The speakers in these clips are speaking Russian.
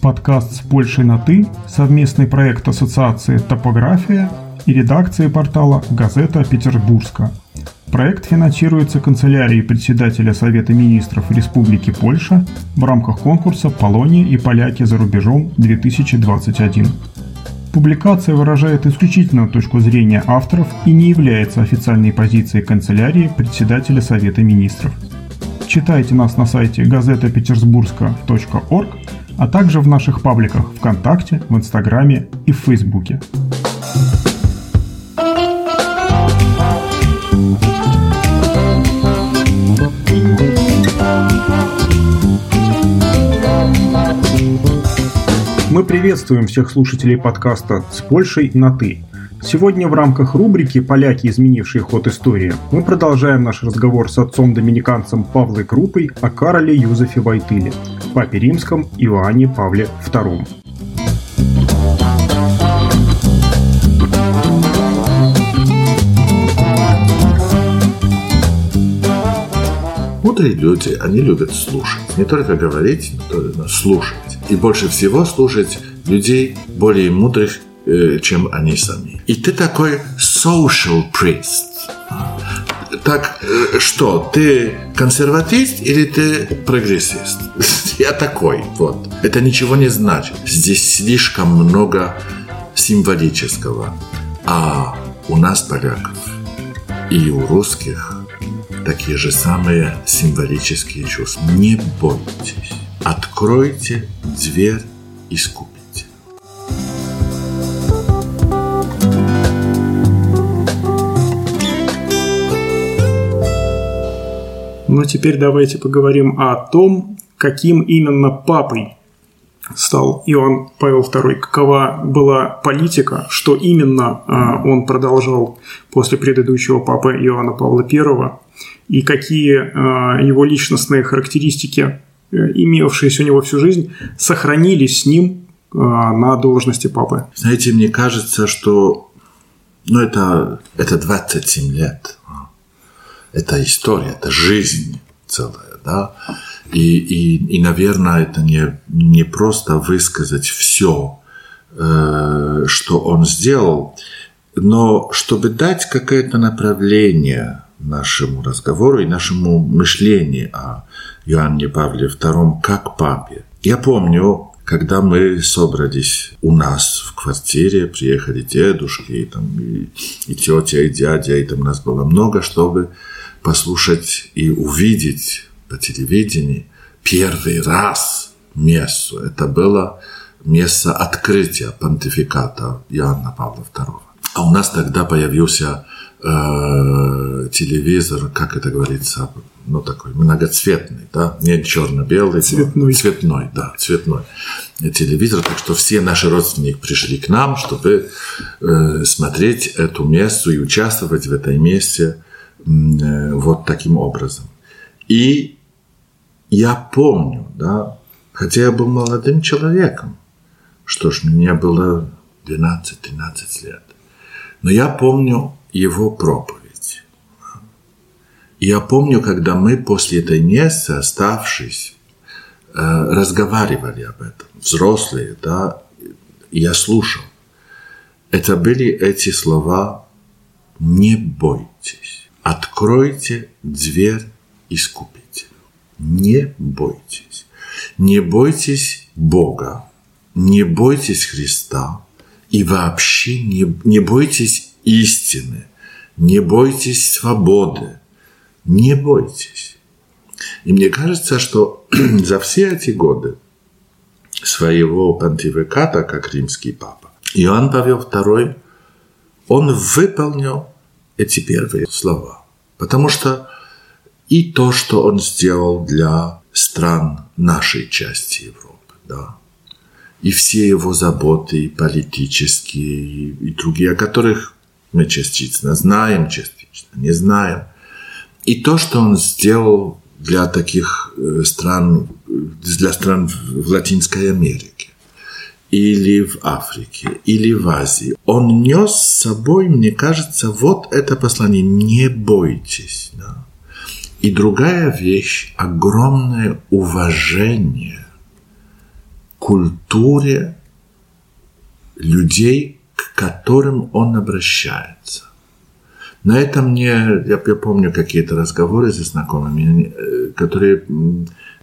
Подкаст с Польшей на «ты» – совместный проект Ассоциации «Топография» и редакции портала «Газета Петербургска». Проект финансируется канцелярией председателя Совета министров Республики Польша в рамках конкурса «Полония и поляки за рубежом-2021». Публикация выражает исключительно точку зрения авторов и не является официальной позицией канцелярии председателя Совета министров. Читайте нас на сайте газетапетербургска.орг, а также в наших пабликах ВКонтакте, в Инстаграме и в Фейсбуке. Мы приветствуем всех слушателей подкаста «С Польшей на «ты». Сегодня в рамках рубрики «Поляки, изменившие ход истории» мы продолжаем наш разговор с отцом-доминиканцем Павлой Крупой о Кароле Юзефе Вайтыле, папе римском Иоанне Павле II. Мудрые люди, они любят слушать. Не только говорить, но слушать. И больше всего слушать людей более мудрых, э, чем они сами. И ты такой social priest. Так э, что, ты консерватист или ты прогрессист? Я такой, вот. Это ничего не значит. Здесь слишком много символического. А у нас, поляков, и у русских такие же самые символические чувства. Не бойтесь. Откройте дверь искупите. Ну а теперь давайте поговорим о том, каким именно папой стал Иоанн Павел II, какова была политика, что именно э, он продолжал после предыдущего папы Иоанна Павла I, и какие э, его личностные характеристики, имевшиеся у него всю жизнь, сохранились с ним э, на должности папы. Знаете, мне кажется, что ну, это, это 27 лет. Это история, это жизнь целая, да. И, и, и наверное, это не, не просто высказать все, э, что он сделал, но чтобы дать какое-то направление нашему разговору и нашему мышлению о Иоанне Павле II как папе. Я помню, когда мы собрались у нас в квартире, приехали дедушки, и, там, и, и тетя, и дядя, и там нас было много, чтобы послушать и увидеть по телевидению первый раз мессу. Это было место открытия понтификата Иоанна Павла II. А у нас тогда появился э, телевизор, как это говорится, ну такой многоцветный, да, не черно-белый, цветной, цветной, да, цветной телевизор, так что все наши родственники пришли к нам, чтобы э, смотреть эту месту и участвовать в этой месте э, вот таким образом. И я помню, да, хотя я был молодым человеком, что ж, мне было 12-13 лет, но я помню его проповедь. Я помню, когда мы после этой мессы, оставшись, э, разговаривали об этом, взрослые, да, я слушал. Это были эти слова «Не бойтесь, откройте дверь искупителю, не бойтесь, не бойтесь Бога, не бойтесь Христа и вообще не, не бойтесь истины, не бойтесь свободы, не бойтесь. И мне кажется, что за все эти годы своего понтификата, как римский папа, Иоанн Павел II, он выполнил эти первые слова. Потому что и то, что он сделал для стран нашей части Европы, да, и все его заботы, и политические, и, и другие, о которых мы частично знаем, частично не знаем. И то, что он сделал для таких э, стран, для стран в Латинской Америке. или в Африке, или в Азии, он нес с собой, мне кажется, вот это послание «не бойтесь». Да? И другая вещь – огромное уважение к культуре людей, которым он обращается. На этом мне, я, я помню какие-то разговоры со знакомыми, э, которые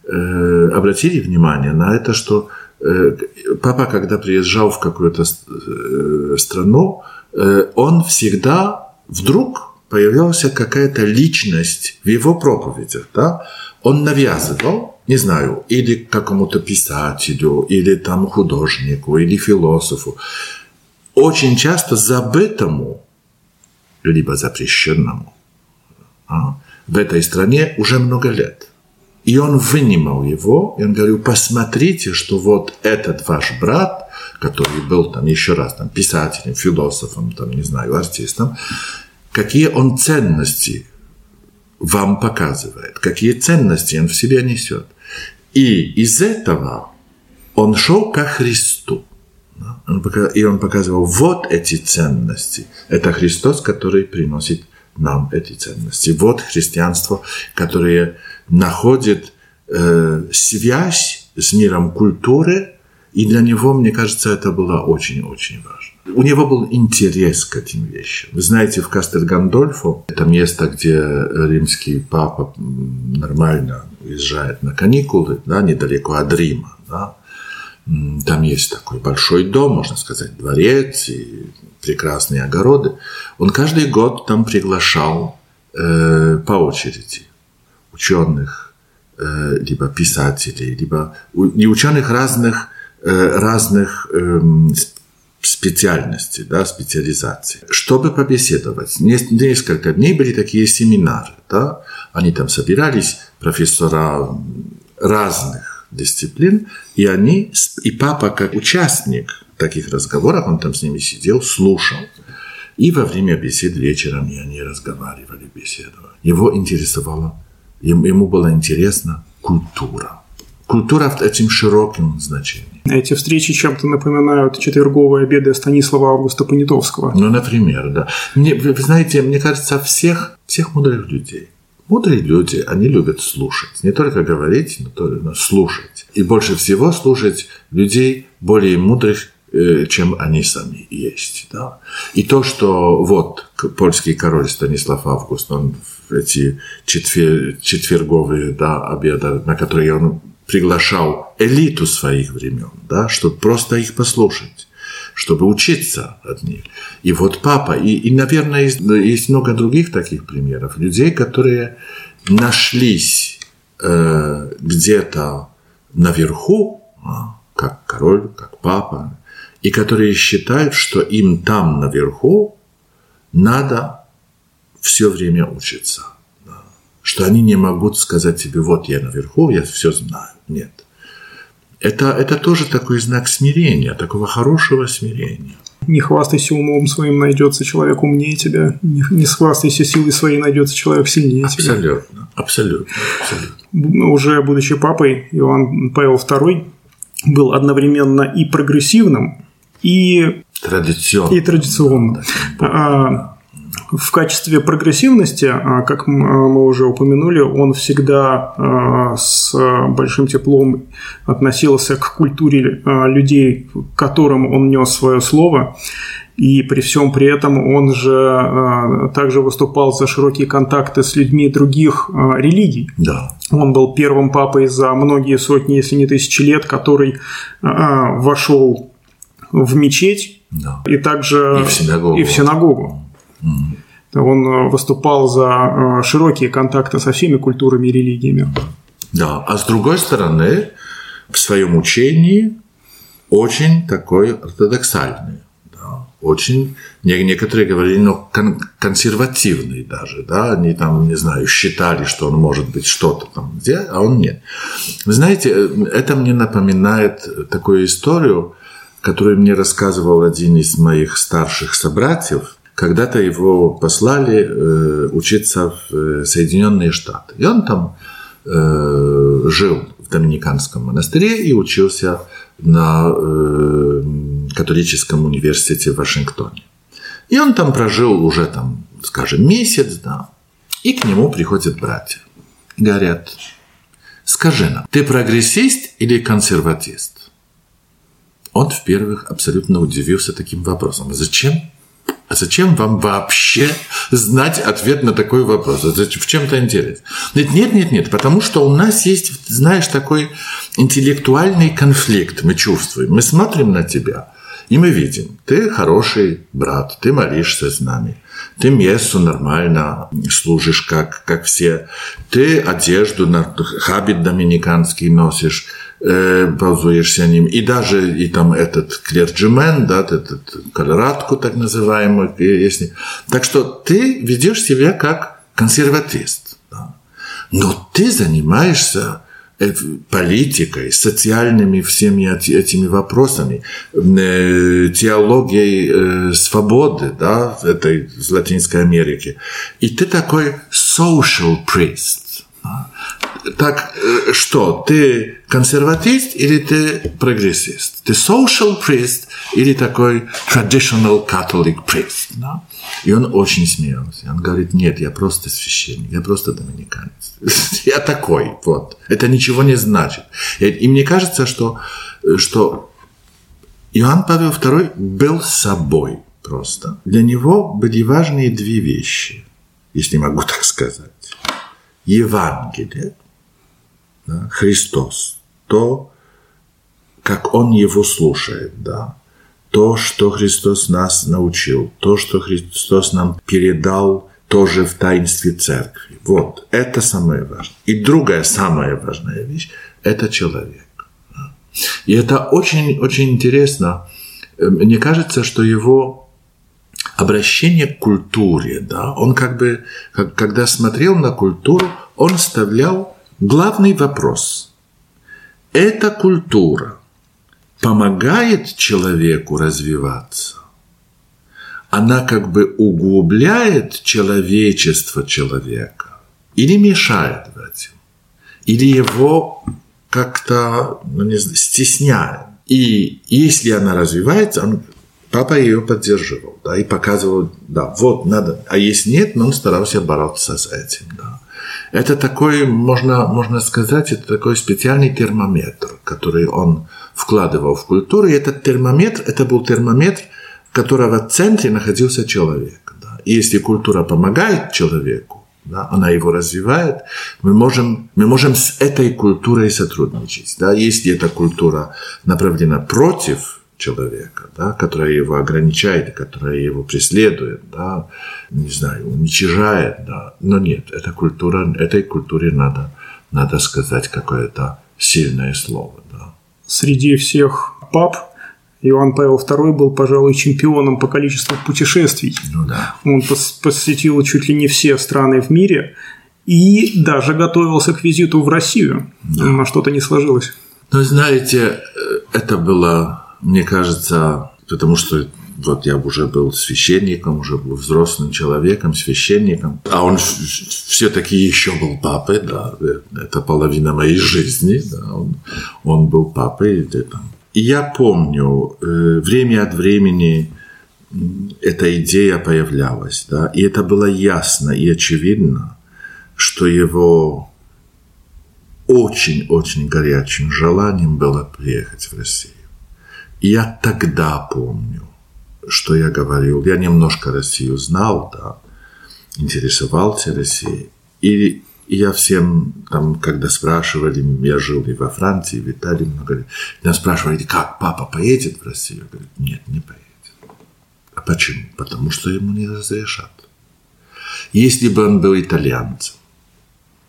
э, обратили внимание на это, что э, папа, когда приезжал в какую-то э, страну, э, он всегда вдруг появлялась какая-то личность в его проповедях. Да? Он навязывал, не знаю, или какому-то писателю, или там художнику, или философу, очень часто забытому либо запрещенному а, в этой стране уже много лет. И он вынимал его, и он говорил, посмотрите, что вот этот ваш брат, который был там еще раз там, писателем, философом, там, не знаю, артистом, какие он ценности вам показывает, какие ценности он в себе несет. И из этого он шел ко Христу. И он показывал, вот эти ценности. Это Христос, который приносит нам эти ценности. Вот христианство, которое находит э, связь с миром культуры, и для него, мне кажется, это было очень-очень важно. У него был интерес к этим вещам. Вы знаете, в Кастель Гандольфо, это место, где римский папа нормально уезжает на каникулы, да, недалеко от Рима, да, там есть такой большой дом, можно сказать, дворец и прекрасные огороды. Он каждый год там приглашал э, по очереди ученых, э, либо писателей, либо не ученых разных, э, разных э, специальностей, да, специализаций, чтобы побеседовать. Несколько дней были такие семинары, да, они там собирались, профессора разных дисциплин, и они, и папа как участник таких разговоров, он там с ними сидел, слушал. И во время бесед вечером и они разговаривали, беседовали. Его интересовало, ему было интересно культура. Культура в этим широким значении. Эти встречи чем-то напоминают четверговые обеды Станислава Августа Понятовского. Ну, например, да. Мне, вы знаете, мне кажется, всех, всех мудрых людей Мудрые люди, они любят слушать. Не только говорить, но только слушать. И больше всего слушать людей более мудрых, э, чем они сами есть. Да? И то, что вот польский король Станислав Август, он в эти четвер, четверговые да, обеды, на которые он приглашал элиту своих времен, да, чтобы просто их послушать чтобы учиться от них. И вот папа, и, и наверное, есть, есть много других таких примеров. Людей, которые нашлись э, где-то наверху, а, как король, как папа, и которые считают, что им там наверху надо все время учиться. Что они не могут сказать себе, вот я наверху, я все знаю. Нет это, это тоже такой знак смирения, такого хорошего смирения. Не хвастайся умом своим, найдется человек умнее тебя. Не, не хвастайся силой своей, найдется человек сильнее абсолютно, тебя. Абсолютно, абсолютно. Уже будучи папой, Иоанн Павел II был одновременно и прогрессивным, и традиционным. И традиционным. Да, в качестве прогрессивности, а, как мы уже упомянули, он всегда а, с большим теплом относился к культуре а, людей, которым он нес свое слово. И при всем при этом он же также выступал за широкие контакты с людьми других религий. Да. Он был первым папой за многие сотни, если не тысячи лет, который вошел в мечеть да. и также и в синагогу. И в синагогу. Он э, выступал за э, широкие контакты со всеми культурами и религиями. Да, а с другой стороны, в своем учении очень такой ортодоксальный. Да, очень, некоторые говорили, ну, кон- консервативный даже, да, они там, не знаю, считали, что он может быть что-то там где, а он нет. Вы знаете, э, это мне напоминает такую историю, которую мне рассказывал один из моих старших собратьев, когда-то его послали э, учиться в э, Соединенные Штаты. И он там э, жил в Доминиканском монастыре и учился на католическом университете в Вашингтоне. И он там прожил уже, там, скажем, месяц, да, и к нему приходят братья. Говорят, скажи нам, ты прогрессист или консерватист? Он, в-первых, абсолютно удивился таким вопросом. Зачем? А зачем вам вообще знать ответ на такой вопрос? В чем-то интерес? Нет, нет, нет, нет, потому что у нас есть, знаешь, такой интеллектуальный конфликт, мы чувствуем. Мы смотрим на тебя, и мы видим, ты хороший брат, ты молишься с нами, ты мессу нормально служишь, как, как все, ты одежду, хабит доминиканский носишь, э, пользуешься ним, и даже и там этот клерджимен, да, этот колорадку так называемую, если... Так что ты ведешь себя как консерватист. Да. Но ты занимаешься Э, политикой, социальными всеми этими вопросами, э, теологией э, свободы, да, этой в Латинской Америке. И ты такой social priest. Так что, ты консерватист или ты прогрессист? Ты social priest или такой traditional Catholic priest? Да? И он очень смеялся. Он говорит, нет, я просто священник, я просто доминиканец. Я такой, вот. Это ничего не значит. И мне кажется, что, что Иоанн Павел II был собой просто. Для него были важные две вещи, если могу так сказать. Евангелие, да, Христос, то, как Он его слушает, да, то, что Христос нас научил, то, что Христос нам передал тоже в таинстве церкви. Вот, это самое важное. И другая самая важная вещь – это человек. И это очень-очень интересно. Мне кажется, что его обращение к культуре, да, он как бы, когда смотрел на культуру, он вставлял главный вопрос. Эта культура – помогает человеку развиваться, она как бы углубляет человечество человека или мешает в этом, или его как-то ну, не знаю, стесняет. И если она развивается, он, папа ее поддерживал, да, и показывал, да, вот надо. А если нет, он старался бороться с этим, да. Это такой, можно, можно сказать, это такой специальный термометр, который он вкладывал в культуру. И этот термометр, это был термометр, которого в центре находился человек. Да. И если культура помогает человеку, да, она его развивает, мы можем, мы можем с этой культурой сотрудничать. Да. Если эта культура направлена против человека, да, которая его ограничает, которая его преследует, да, не знаю, уничижает, да. но нет, эта культура, этой культуре надо, надо сказать какое-то сильное слово. Да. Среди всех пап Иоанн Павел II был, пожалуй, чемпионом по количеству путешествий. Ну да. Он посетил чуть ли не все страны в мире и даже готовился к визиту в Россию, да. но что-то не сложилось. Ну, знаете, это было мне кажется, потому что вот я уже был священником, уже был взрослым человеком, священником, а он все-таки еще был папой, да, это половина моей жизни, да, он, он был папой. И я помню, э, время от времени эта идея появлялась, да, и это было ясно и очевидно, что его очень-очень горячим желанием было приехать в Россию. Я тогда помню, что я говорил. Я немножко Россию знал, да, интересовался Россией. И я всем, там, когда спрашивали, я жил и во Франции, и в Италии много лет, меня спрашивали, как папа поедет в Россию? Я говорю, нет, не поедет. А почему? Потому что ему не разрешат. Если бы он был итальянцем,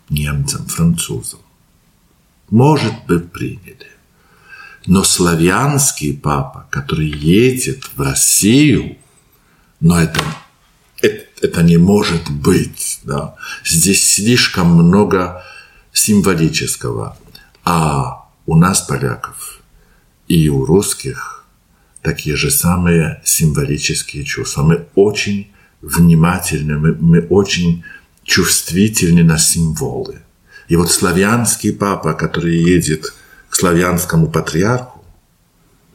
немцем, французом, может быть, приняли. Но славянский папа, который едет в Россию, но это, это, это не может быть. Да? Здесь слишком много символического. А у нас, поляков, и у русских такие же самые символические чувства. Мы очень внимательны, мы, мы очень чувствительны на символы. И вот славянский папа, который едет славянскому патриарху,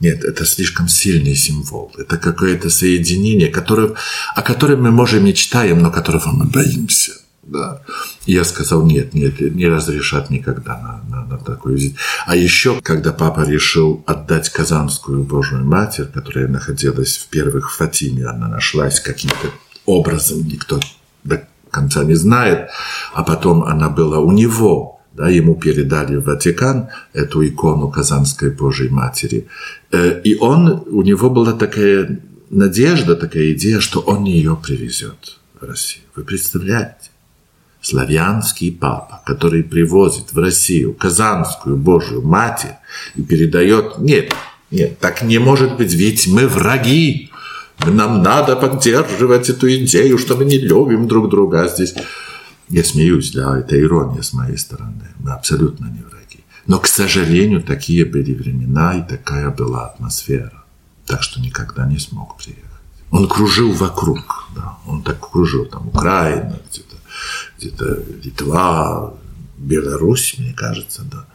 Нет, это слишком сильный символ. Это какое-то соединение, которое, о котором мы, может, мечтаем, но которого мы боимся. Да. И я сказал, нет, нет, не разрешат никогда на, на, на такой визит. А еще, когда папа решил отдать Казанскую Божию Матерь, которая находилась в первых Фатиме, она нашлась каким-то образом, никто до конца не знает, а потом она была у него, да, ему передали в Ватикан эту икону Казанской Божьей Матери. Э, и он, у него была такая надежда, такая идея, что он ее привезет в Россию. Вы представляете? Славянский папа, который привозит в Россию Казанскую Божью Матерь и передает... Нет, нет, так не может быть, ведь мы враги. Нам надо поддерживать эту идею, что мы не любим друг друга. А здесь я смеюсь, да, это ирония с моей стороны. Мы абсолютно не враги. Но, к сожалению, такие были времена и такая была атмосфера. Так что никогда не смог приехать. Он кружил вокруг, да, он так кружил, там, Украина, где-то, где-то Литва, Беларусь, мне кажется, да.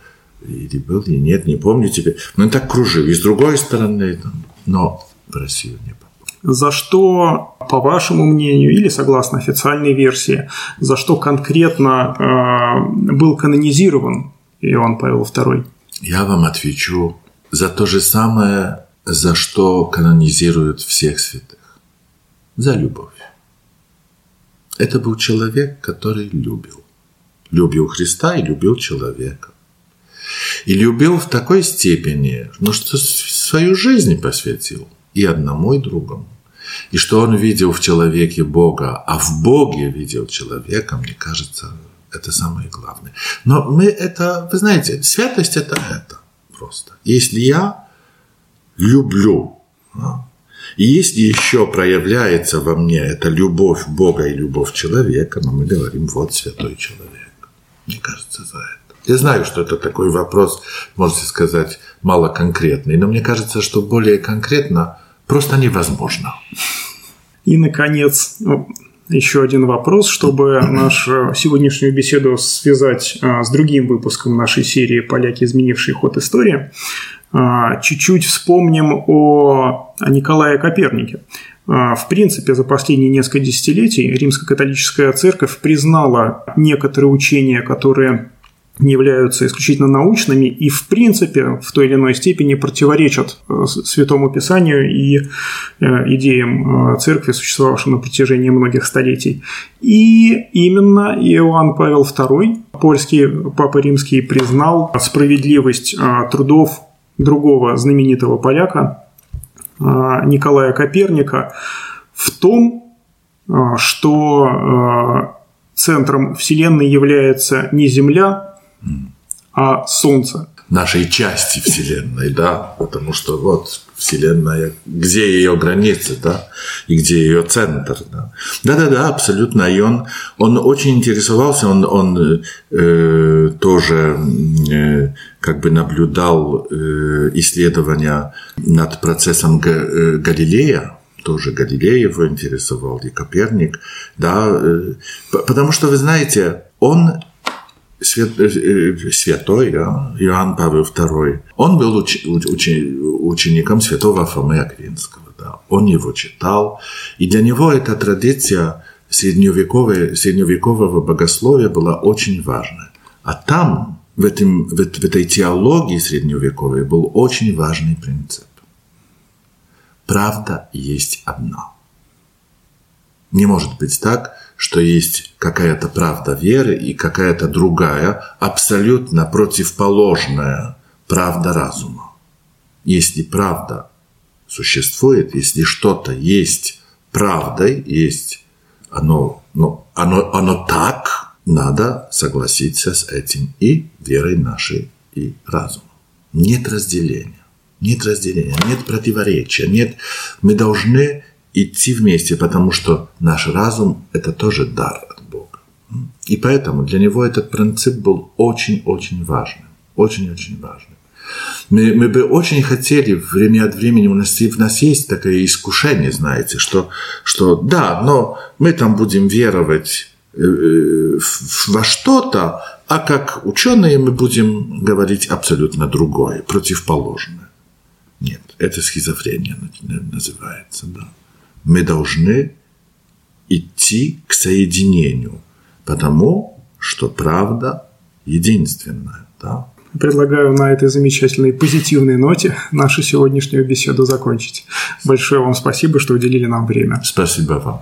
Или был, или нет, не помню теперь. Но он так кружил. И с другой стороны, но в Россию не попал за что, по вашему мнению, или согласно официальной версии, за что конкретно э, был канонизирован Иоанн Павел II? Я вам отвечу за то же самое, за что канонизируют всех святых. За любовь. Это был человек, который любил. Любил Христа и любил человека. И любил в такой степени, ну, что свою жизнь посвятил и одному, и другому и что он видел в человеке Бога, а в Боге видел человека, мне кажется, это самое главное. Но мы это, вы знаете, святость это это просто. Если я люблю, и если еще проявляется во мне эта любовь Бога и любовь человека, но мы говорим, вот святой человек. Мне кажется, за это. Я знаю, что это такой вопрос, можете сказать, мало конкретный, но мне кажется, что более конкретно просто невозможно. И, наконец, еще один вопрос, чтобы нашу сегодняшнюю беседу связать а, с другим выпуском нашей серии «Поляки, изменившие ход истории». А, чуть-чуть вспомним о Николае Копернике. А, в принципе, за последние несколько десятилетий римско-католическая церковь признала некоторые учения, которые являются исключительно научными и, в принципе, в той или иной степени противоречат э, Святому Писанию и э, идеям э, церкви, существовавшим на протяжении многих столетий. И именно Иоанн Павел II, польский папа римский, признал справедливость трудов другого знаменитого поляка, Николая Коперника, в том, что центром Вселенной является не Земля, а Солнце. Нашей части Вселенной, да, потому что вот Вселенная, где ее границы, да, и где ее центр, да. Да-да-да, абсолютно. И он, он очень интересовался, он, он э, тоже э, как бы наблюдал э, исследования над процессом э, Галилея, тоже Галилей его интересовал, и Коперник, да, э, потому что, вы знаете, он свят, э, э, святой Иоанн Павел II, он был уч, уч, учеником святого Фомы Аквинского. Да. Он его читал, и для него эта традиция средневекового, средневекового богословия была очень важна. А там, в, этом, в, в этой теологии средневековой, был очень важный принцип. Правда есть одна. Не может быть так, что есть какая-то правда веры и какая-то другая, абсолютно противоположная правда разума. Если правда существует, если что-то есть правдой, есть оно, ну, оно, оно так, надо согласиться с этим и верой нашей, и разумом. Нет разделения, нет разделения, нет противоречия, нет. Мы должны идти вместе, потому что наш разум – это тоже дар от Бога. И поэтому для него этот принцип был очень-очень важным. Очень-очень важным. Мы, мы бы очень хотели время от времени, у нас, у нас есть такое искушение, знаете, что, что да, но мы там будем веровать э, э, во что-то, а как ученые мы будем говорить абсолютно другое, противоположное. Нет, это шизофрения называется, да. Мы должны идти к соединению, потому что правда единственная, да. Предлагаю на этой замечательной позитивной ноте нашу сегодняшнюю беседу закончить. Большое вам спасибо, что уделили нам время. Спасибо вам.